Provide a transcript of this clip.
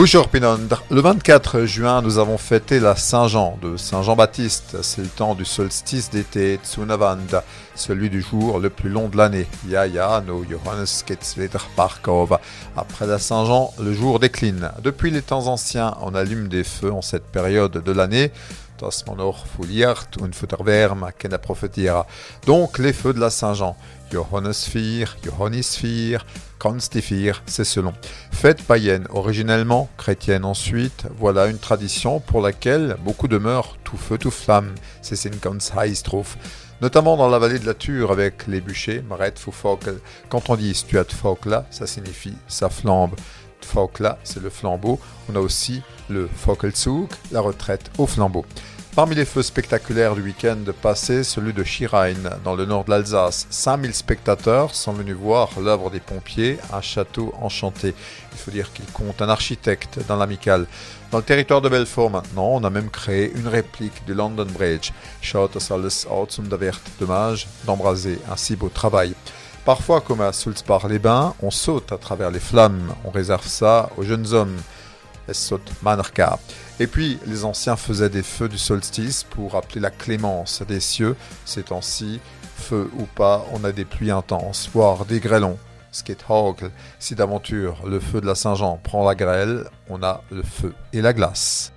Le 24 juin, nous avons fêté la Saint-Jean de Saint-Jean-Baptiste. C'est le temps du solstice d'été, Tsunavanda, celui du jour le plus long de l'année. Yaya no Johannes. Après la Saint-Jean, le jour décline. Depuis les temps anciens, on allume des feux en cette période de l'année. Donc les feux de la Saint-Jean. Johannesphire, Johannisphire, Constifir, c'est selon. Fête païenne originellement, chrétienne ensuite, voilà une tradition pour laquelle beaucoup demeurent tout feu tout flamme. C'est une trouve notamment dans la vallée de la Ture avec les bûchers, Maret Quand on dit Stuat Fokla, ça signifie ça flambe. Fokla, c'est le flambeau. On a aussi le Fokelzug, la retraite au flambeau. Parmi les feux spectaculaires du week-end passé, celui de Schirain, dans le nord de l'Alsace. 5000 spectateurs sont venus voir l'œuvre des pompiers, un château enchanté. Il faut dire qu'il compte un architecte dans l'amical. Dans le territoire de Belfort maintenant, on a même créé une réplique du London Bridge. Schaut das alles aus Dommage d'embraser un si beau travail. Parfois, comme à Sulzbach-les-Bains, on saute à travers les flammes. On réserve ça aux jeunes hommes. Et puis, les anciens faisaient des feux du solstice pour appeler la clémence des cieux. Ces temps-ci, feu ou pas, on a des pluies intenses, voire des grêlons. Si d'aventure le feu de la Saint-Jean prend la grêle, on a le feu et la glace.